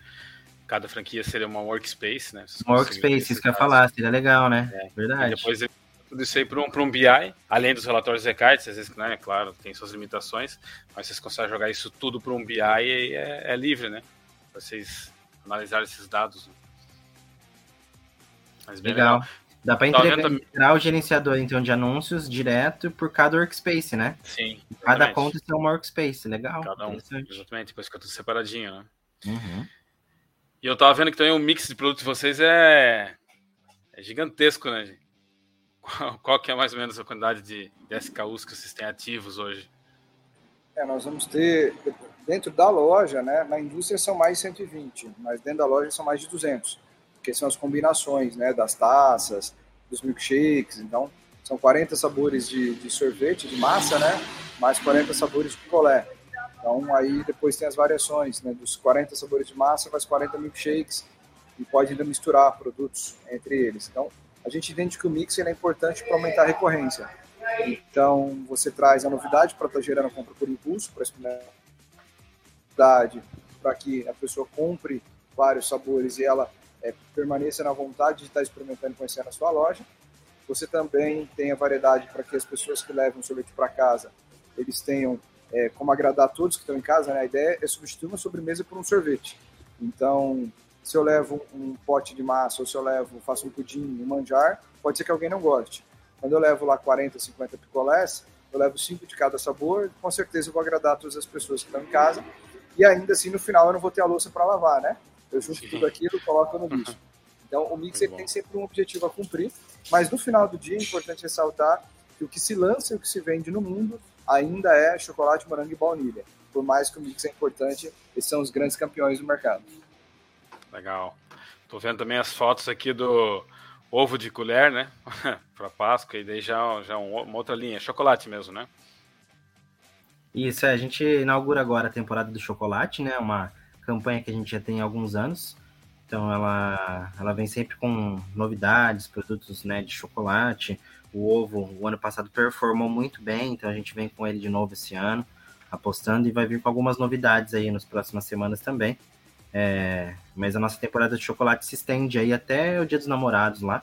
cada franquia seria uma workspace, né? Workspace, isso que eu ia falar, seria legal, né? É. Verdade. E depois tudo isso aí para um, um BI, além dos relatórios eKite, às vezes, né, claro, tem suas limitações, mas vocês conseguem jogar isso tudo para um BI e é, é livre, né? Para vocês analisarem esses dados. Né? Mas bem legal. legal. Dá para integrar o gerenciador então de anúncios direto por cada workspace, né? Sim. Cada conta tem uma workspace, legal. Cada um. Exatamente, depois fica tudo separadinho, né? Uhum. E eu tava vendo que também o mix de produtos de vocês é, é gigantesco, né? Qual, qual, que é mais ou menos a quantidade de, de SKUs que vocês têm ativos hoje? É, nós vamos ter, dentro da loja, né? Na indústria são mais 120, mas dentro da loja são mais de 200 porque são as combinações né, das taças, dos milkshakes. Então, são 40 sabores de, de sorvete, de massa, né? Mais 40 sabores de picolé. Então, aí depois tem as variações, né? Dos 40 sabores de massa, faz 40 milkshakes e pode ainda misturar produtos entre eles. Então, a gente entende que o mix é importante para aumentar a recorrência. Então, você traz a novidade para estar tá gerando compra por impulso, para experimentar, para que a pessoa compre vários sabores e ela é, permaneça na vontade de estar experimentando e conhecendo a sua loja. Você também tem a variedade para que as pessoas que levam o sorvete para casa, eles tenham é, como agradar todos que estão em casa. Né? A ideia é substituir uma sobremesa por um sorvete. Então, se eu levo um pote de massa ou se eu levo, faço um pudim, um manjar, pode ser que alguém não goste. Quando eu levo lá 40, 50 picolés, eu levo cinco de cada sabor, com certeza eu vou agradar todas as pessoas que estão em casa. E ainda assim, no final, eu não vou ter a louça para lavar, né? Eu junto Sim. tudo aquilo e coloco no lixo. Então, o mix ele tem sempre um objetivo a cumprir, mas no final do dia é importante ressaltar que o que se lança e o que se vende no mundo ainda é chocolate, morango e baunilha. Por mais que o mix é importante, eles são os grandes campeões do mercado. Legal. Tô vendo também as fotos aqui do ovo de colher, né? para Páscoa, e daí já, já uma outra linha, chocolate mesmo, né? Isso, é, a gente inaugura agora a temporada do chocolate, né? Uma campanha que a gente já tem há alguns anos. Então ela, ela vem sempre com novidades, produtos né, de chocolate. O ovo, o ano passado performou muito bem, então a gente vem com ele de novo esse ano, apostando e vai vir com algumas novidades aí nas próximas semanas também. É, mas a nossa temporada de chocolate se estende aí até o Dia dos Namorados lá.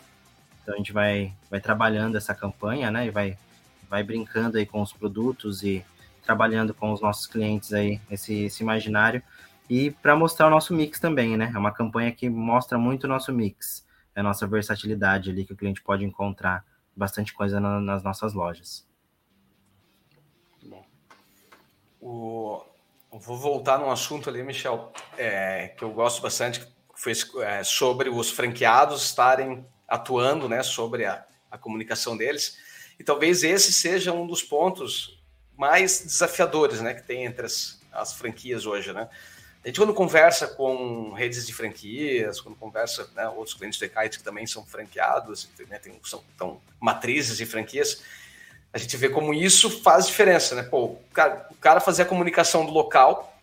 Então a gente vai, vai trabalhando essa campanha, né? E vai, vai brincando aí com os produtos e trabalhando com os nossos clientes aí esse, esse imaginário. E para mostrar o nosso mix também, né? É uma campanha que mostra muito o nosso mix, é a nossa versatilidade ali que o cliente pode encontrar bastante coisa na, nas nossas lojas. Bom. O, vou voltar num assunto ali, Michel, é, que eu gosto bastante, que foi é, sobre os franqueados estarem atuando, né, sobre a, a comunicação deles. E talvez esse seja um dos pontos mais desafiadores, né, que tem entre as, as franquias hoje, né? A gente quando conversa com redes de franquias, quando conversa né, outros clientes do Kite que também são franqueados, né, tem, são, são matrizes de franquias, a gente vê como isso faz diferença, né? Pô, o cara, o cara fazer a comunicação do local.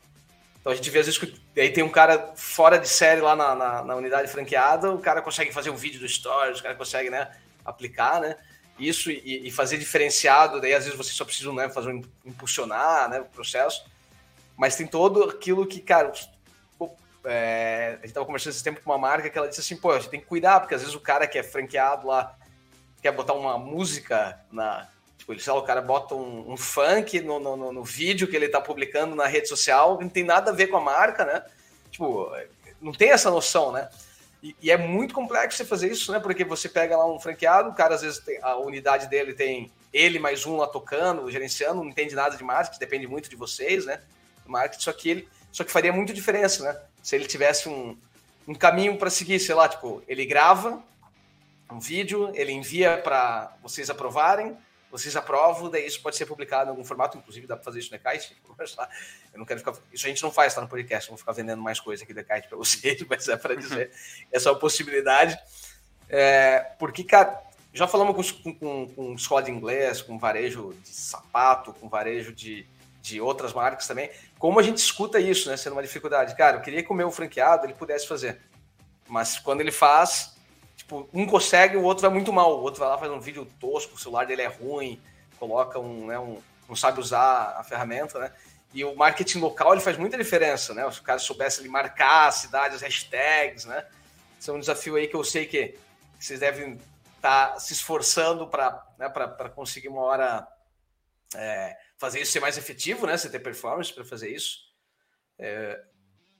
Então a gente vê às vezes que aí tem um cara fora de série lá na, na, na unidade franqueada, o cara consegue fazer um vídeo do Stories, o cara consegue né, aplicar, né? Isso e, e fazer diferenciado, daí às vezes você só precisa né, fazer um, impulsionar né, o processo. Mas tem todo aquilo que, cara, é, a gente estava conversando esse tempo com uma marca que ela disse assim, pô, a gente tem que cuidar, porque às vezes o cara que é franqueado lá quer botar uma música na, Tipo, ele, lá, o cara bota um, um funk no, no, no, vídeo que ele tá publicando na rede social, não tem nada a ver com a marca, né? Tipo, não tem essa noção, né? E, e, é muito complexo você fazer isso, né? Porque você pega lá um franqueado, o cara às vezes tem, a unidade dele tem ele mais um lá tocando, gerenciando, não entende nada de marketing, depende muito de vocês, né? Marketing, só que ele, só que faria muita diferença, né? Se ele tivesse um, um caminho para seguir, sei lá, tipo, ele grava um vídeo, ele envia para vocês aprovarem, vocês aprovam, daí isso pode ser publicado em algum formato, inclusive dá para fazer isso no Ekite. Eu não quero ficar. Isso a gente não faz, tá no podcast, vou ficar vendendo mais coisa aqui do Ekite para vocês, mas é para dizer essa é possibilidade. É, porque, cara, já falamos com, com, com escola de inglês, com varejo de sapato, com varejo de, de outras marcas também, como a gente escuta isso, né? Sendo uma dificuldade. Cara, eu queria que o meu franqueado ele pudesse fazer. Mas quando ele faz, Tipo, um consegue, o outro vai muito mal. O outro vai lá, faz um vídeo tosco, o celular dele é ruim, coloca um, né, um não sabe usar a ferramenta, né? E o marketing local ele faz muita diferença, né? Se o cara soubesse marcar a cidade, as hashtags, né? Isso é um desafio aí que eu sei que vocês devem estar tá se esforçando para né, conseguir uma hora é, fazer isso ser mais efetivo, né? Você ter performance para fazer isso. É,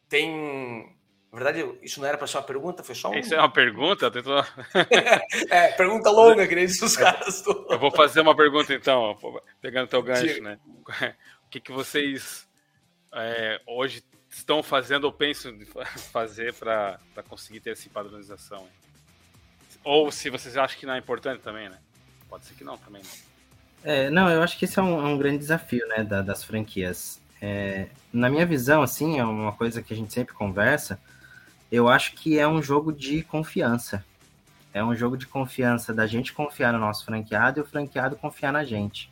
tem na verdade, isso não era para ser uma pergunta, foi só um. Isso é uma pergunta? Tentou... é, pergunta longa, que nem os caras. Do... Eu vou fazer uma pergunta então, pegando teu gancho, né? O que, que vocês é, hoje estão fazendo ou pensam fazer para conseguir ter essa padronização? Ou se vocês acham que não é importante também, né? Pode ser que não também. Né? É, não, eu acho que esse é um, é um grande desafio, né, da, das franquias. É, na minha visão, assim, é uma coisa que a gente sempre conversa eu acho que é um jogo de confiança. É um jogo de confiança da gente confiar no nosso franqueado e o franqueado confiar na gente.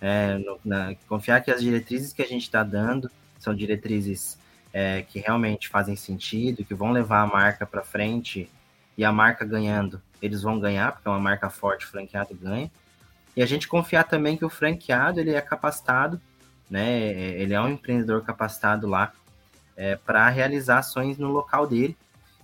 É, no, na, confiar que as diretrizes que a gente está dando são diretrizes é, que realmente fazem sentido, que vão levar a marca para frente e a marca ganhando, eles vão ganhar, porque é uma marca forte, o franqueado ganha. E a gente confiar também que o franqueado ele é capacitado, né? Ele é um empreendedor capacitado lá é, para realizar ações no local dele.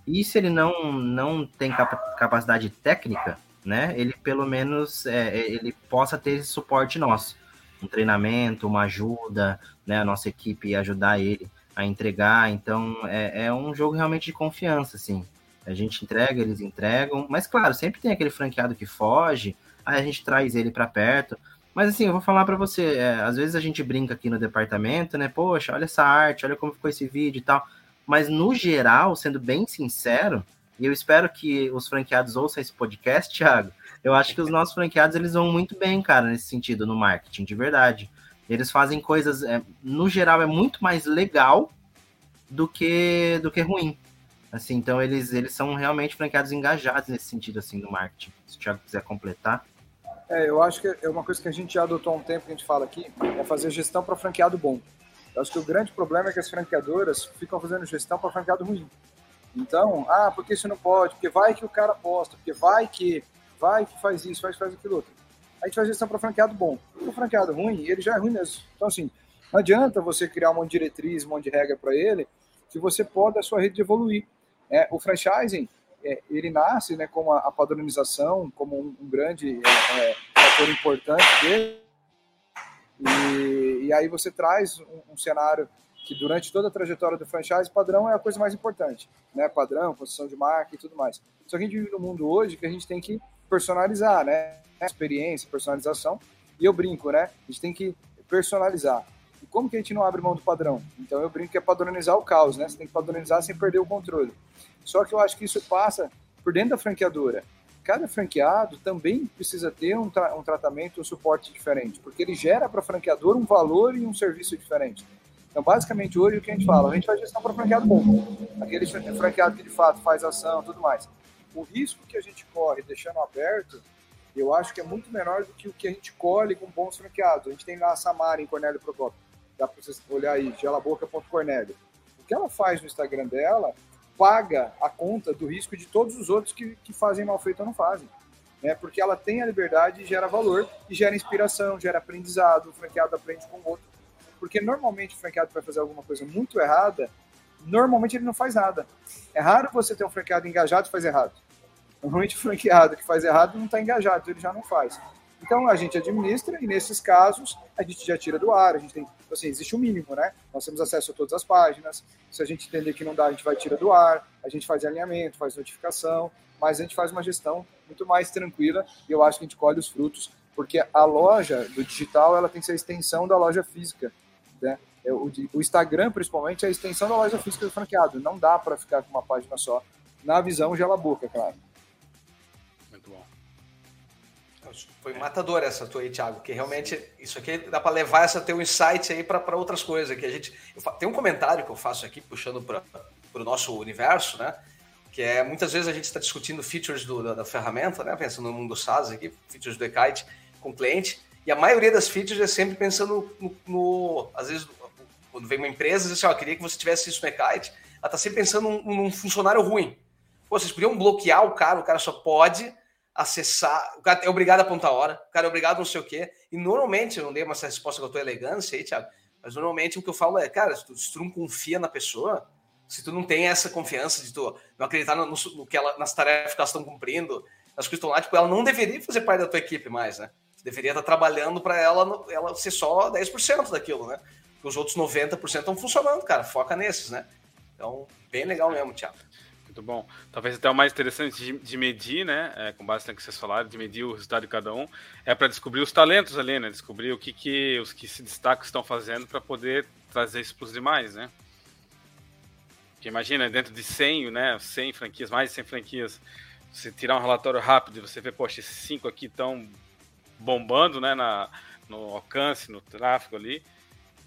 E se ele não, não tem capacidade técnica, né, ele pelo menos é, ele possa ter esse suporte nosso, um treinamento, uma ajuda, né, a nossa equipe ajudar ele a entregar. Então é, é um jogo realmente de confiança, assim. A gente entrega, eles entregam, mas claro, sempre tem aquele franqueado que foge, aí a gente traz ele para perto. Mas assim, eu vou falar para você, é, às vezes a gente brinca aqui no departamento, né? Poxa, olha essa arte, olha como ficou esse vídeo e tal. Mas no geral, sendo bem sincero, e eu espero que os franqueados ouçam esse podcast, Thiago, eu acho que os nossos franqueados eles vão muito bem, cara, nesse sentido, no marketing, de verdade. Eles fazem coisas, é, no geral, é muito mais legal do que do que ruim. Assim, então eles, eles são realmente franqueados engajados nesse sentido, assim, do marketing. Se o Thiago quiser completar. É, eu acho que é uma coisa que a gente já adotou há um tempo que a gente fala aqui, é fazer gestão para franqueado bom. Eu acho que o grande problema é que as franqueadoras ficam fazendo gestão para franqueado ruim. Então, ah, porque isso não pode? Porque vai que o cara posta, porque vai que, vai que faz isso, vai que faz aquilo outro. A gente faz gestão para franqueado bom. O franqueado ruim, ele já é ruim mesmo. Então, assim, não adianta você criar um monte de diretriz, um monte de regra para ele, que você pode a sua rede evoluir. É, o franchising, é, ele nasce né, como a, a padronização, como um, um grande é, é fator importante dele, e, e, aí você traz um, um, cenário que durante toda a trajetória do franchise, padrão é a coisa mais importante, né? Padrão, construção de marca e tudo mais. Só que a gente vive num mundo hoje que a gente tem que personalizar, né? Experiência, personalização. E eu brinco, né? A gente tem que personalizar. Como que a gente não abre mão do padrão? Então eu brinco que é padronizar o caos, né? Você tem que padronizar sem perder o controle. Só que eu acho que isso passa por dentro da franqueadora. Cada franqueado também precisa ter um, tra um tratamento, um suporte diferente, porque ele gera para a franqueadora um valor e um serviço diferente. Então, basicamente, hoje o que a gente fala? A gente faz gestão para franqueado bom. Aquele franqueado que de fato faz ação tudo mais. O risco que a gente corre deixando aberto, eu acho que é muito menor do que o que a gente colhe com bons franqueados. A gente tem lá a Samara em Cornélio Procopio. Dá para vocês olhar aí, gelaboca.cornélio. O que ela faz no Instagram dela paga a conta do risco de todos os outros que, que fazem mal feito ou não fazem. Né? Porque ela tem a liberdade e gera valor, e gera inspiração, gera aprendizado, o franqueado aprende com o outro. Porque normalmente o franqueado vai fazer alguma coisa muito errada, normalmente ele não faz nada. É raro você ter um franqueado engajado e faz errado. Normalmente o franqueado que faz errado não está engajado, ele já não faz. Então a gente administra e nesses casos a gente já tira do ar, a gente tem, assim, existe um mínimo, né? Nós temos acesso a todas as páginas. Se a gente entender que não dá, a gente vai tirar do ar, a gente faz alinhamento, faz notificação, mas a gente faz uma gestão muito mais tranquila e eu acho que a gente colhe os frutos, porque a loja do digital ela tem que ser a extensão da loja física, né? É, o, o Instagram, principalmente, é a extensão da loja física do franqueado. Não dá para ficar com uma página só. Na visão gela boca, claro. Foi matador essa tua aí, Thiago, que realmente isso aqui dá para levar essa teu insight aí para outras coisas. Que a gente tem um comentário que eu faço aqui puxando para o nosso universo, né? Que é muitas vezes a gente está discutindo features do, da, da, ferramenta, né? Pensando no mundo SaaS aqui, features do Ekite com o cliente, e a maioria das features é sempre pensando no, no às vezes quando vem uma empresa diz assim, ó, oh, queria que você tivesse isso no Ekite, ela está sempre pensando num, num funcionário ruim. Pô, vocês podiam bloquear o cara, o cara só pode acessar. O cara é obrigado a apontar a hora, o cara é obrigado não sei o quê. E normalmente, eu não dei uma resposta com a tua elegância aí, Thiago, mas normalmente o que eu falo é, cara, se tu, se tu não confia na pessoa, se tu não tem essa confiança de tu não acreditar no, no que ela, nas tarefas que elas estão cumprindo, as coisas estão lá, tipo, ela não deveria fazer parte da tua equipe mais, né? Tu deveria estar trabalhando para ela, ela ser só 10% daquilo, né? Porque os outros 90% estão funcionando, cara. Foca nesses, né? Então, bem legal mesmo, Thiago. Muito bom. Talvez até o mais interessante de, de medir, né? É, com base no que vocês falaram, de medir o resultado de cada um, é para descobrir os talentos ali, né? Descobrir o que, que os que se destacam estão fazendo para poder trazer isso para os demais, né? Porque imagina, dentro de 100, né? 100 franquias, mais de 100 franquias, você tirar um relatório rápido e você vê, poxa, esses cinco aqui estão bombando, né? Na, no alcance, no tráfego ali.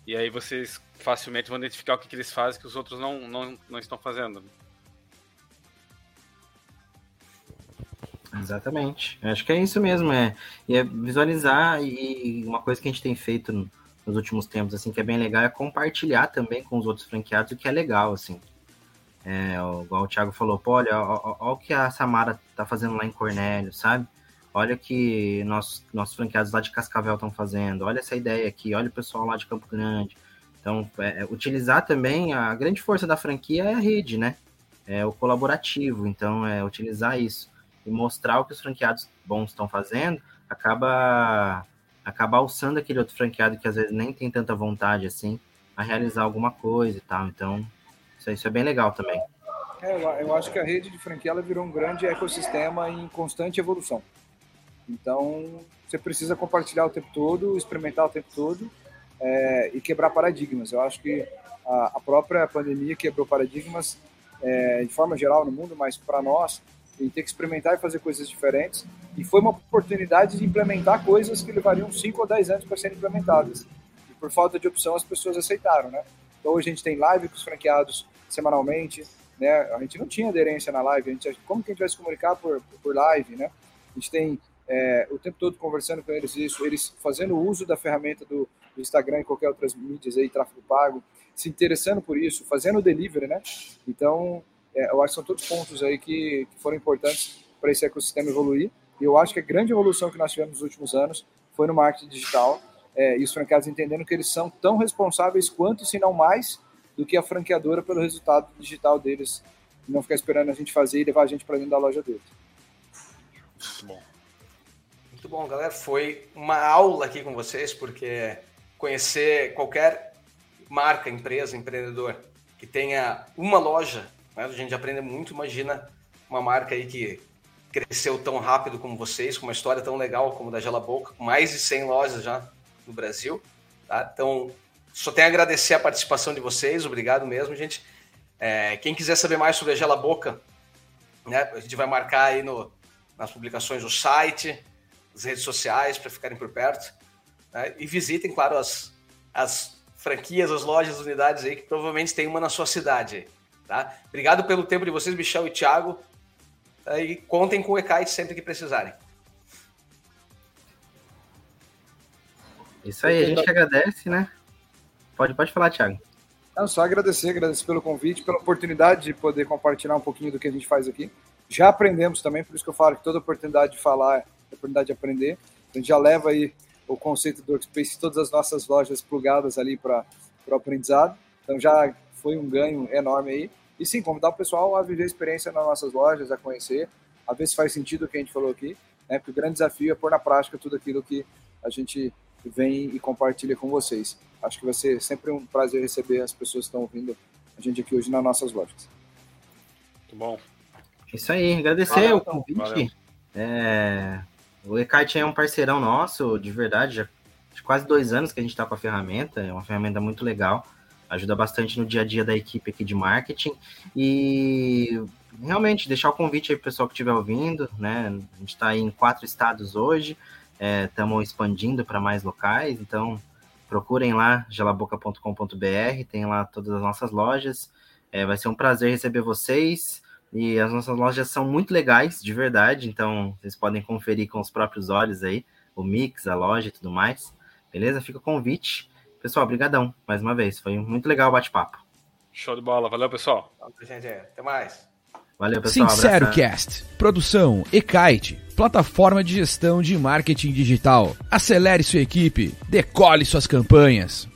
E aí vocês facilmente vão identificar o que, que eles fazem que os outros não, não, não estão fazendo. Exatamente. Acho que é isso mesmo, é. É visualizar e uma coisa que a gente tem feito nos últimos tempos, assim, que é bem legal, é compartilhar também com os outros franqueados o que é legal, assim. É, igual o Thiago falou, pô, olha, olha, o que a Samara tá fazendo lá em Cornélio, sabe? Olha que nossos, nossos franqueados lá de Cascavel estão fazendo, olha essa ideia aqui, olha o pessoal lá de Campo Grande. Então, é, é, utilizar também a grande força da franquia é a rede, né? É o colaborativo, então é utilizar isso e mostrar o que os franqueados bons estão fazendo, acaba acaba alçando aquele outro franqueado que às vezes nem tem tanta vontade assim a realizar alguma coisa e tal. Então, isso, isso é bem legal também. É, eu acho que a rede de franquia ela virou um grande ecossistema em constante evolução. Então, você precisa compartilhar o tempo todo, experimentar o tempo todo é, e quebrar paradigmas. Eu acho que a, a própria pandemia quebrou paradigmas é, de forma geral no mundo, mas para nós e ter que experimentar e fazer coisas diferentes. E foi uma oportunidade de implementar coisas que levariam 5 ou 10 anos para serem implementadas. E por falta de opção, as pessoas aceitaram, né? Então, hoje a gente tem live com os franqueados semanalmente, né? A gente não tinha aderência na live, a gente, como que a gente vai se comunicar por, por live, né? A gente tem é, o tempo todo conversando com eles isso, eles fazendo uso da ferramenta do, do Instagram e qualquer outras mídias aí, tráfego pago, se interessando por isso, fazendo o delivery, né? Então, eu acho que são todos pontos aí que, que foram importantes para esse ecossistema evoluir. E eu acho que a grande evolução que nós tivemos nos últimos anos foi no marketing digital é, e os franqueados entendendo que eles são tão responsáveis quanto, se não mais, do que a franqueadora pelo resultado digital deles, não ficar esperando a gente fazer e levar a gente para dentro da loja deles. Muito bom. Muito bom, galera. Foi uma aula aqui com vocês, porque conhecer qualquer marca, empresa, empreendedor que tenha uma loja, né? a gente aprende muito. Imagina uma marca aí que cresceu tão rápido como vocês, com uma história tão legal como da Gela Boca, com mais de 100 lojas já no Brasil. Tá? Então, só tenho a agradecer a participação de vocês, obrigado mesmo, gente. É, quem quiser saber mais sobre a Gela Boca, né, a gente vai marcar aí no, nas publicações o site, as redes sociais para ficarem por perto. Né, e visitem, claro, as, as franquias, as lojas, as unidades aí, que provavelmente tem uma na sua cidade. Tá? Obrigado pelo tempo de vocês, Michel e Thiago. Tá? E contem com o EKIT sempre que precisarem. Isso aí, a gente agradece, né? Pode, pode falar, Thiago. Não, só agradecer, agradecer pelo convite, pela oportunidade de poder compartilhar um pouquinho do que a gente faz aqui. Já aprendemos também, por isso que eu falo que toda oportunidade de falar é oportunidade de aprender. A gente já leva aí o conceito do Workspace, todas as nossas lojas plugadas ali para o aprendizado. Então já foi um ganho enorme aí. E sim, convidar o pessoal a viver a experiência nas nossas lojas, a conhecer, a ver se faz sentido o que a gente falou aqui. Né? Porque o grande desafio é pôr na prática tudo aquilo que a gente vem e compartilha com vocês. Acho que vai ser sempre um prazer receber as pessoas que estão ouvindo a gente aqui hoje nas nossas lojas. Muito bom. Isso aí, agradecer Valeu, o convite. É, o Ekite é um parceirão nosso, de verdade, já de quase dois anos que a gente está com a ferramenta, é uma ferramenta muito legal, ajuda bastante no dia a dia da equipe aqui de marketing e realmente deixar o convite aí para o pessoal que estiver ouvindo, né? A gente está em quatro estados hoje, estamos é, expandindo para mais locais, então procurem lá gelaboca.com.br, tem lá todas as nossas lojas. É, vai ser um prazer receber vocês. E as nossas lojas são muito legais, de verdade. Então, vocês podem conferir com os próprios olhos aí o mix, a loja e tudo mais. Beleza? Fica o convite. Pessoal, brigadão mais uma vez. Foi muito legal o bate-papo. Show de bola. Valeu, pessoal. Até mais. Valeu, pessoal. Sincero abraço. Cast. Produção Ekite. Plataforma de gestão de marketing digital. Acelere sua equipe. Decole suas campanhas.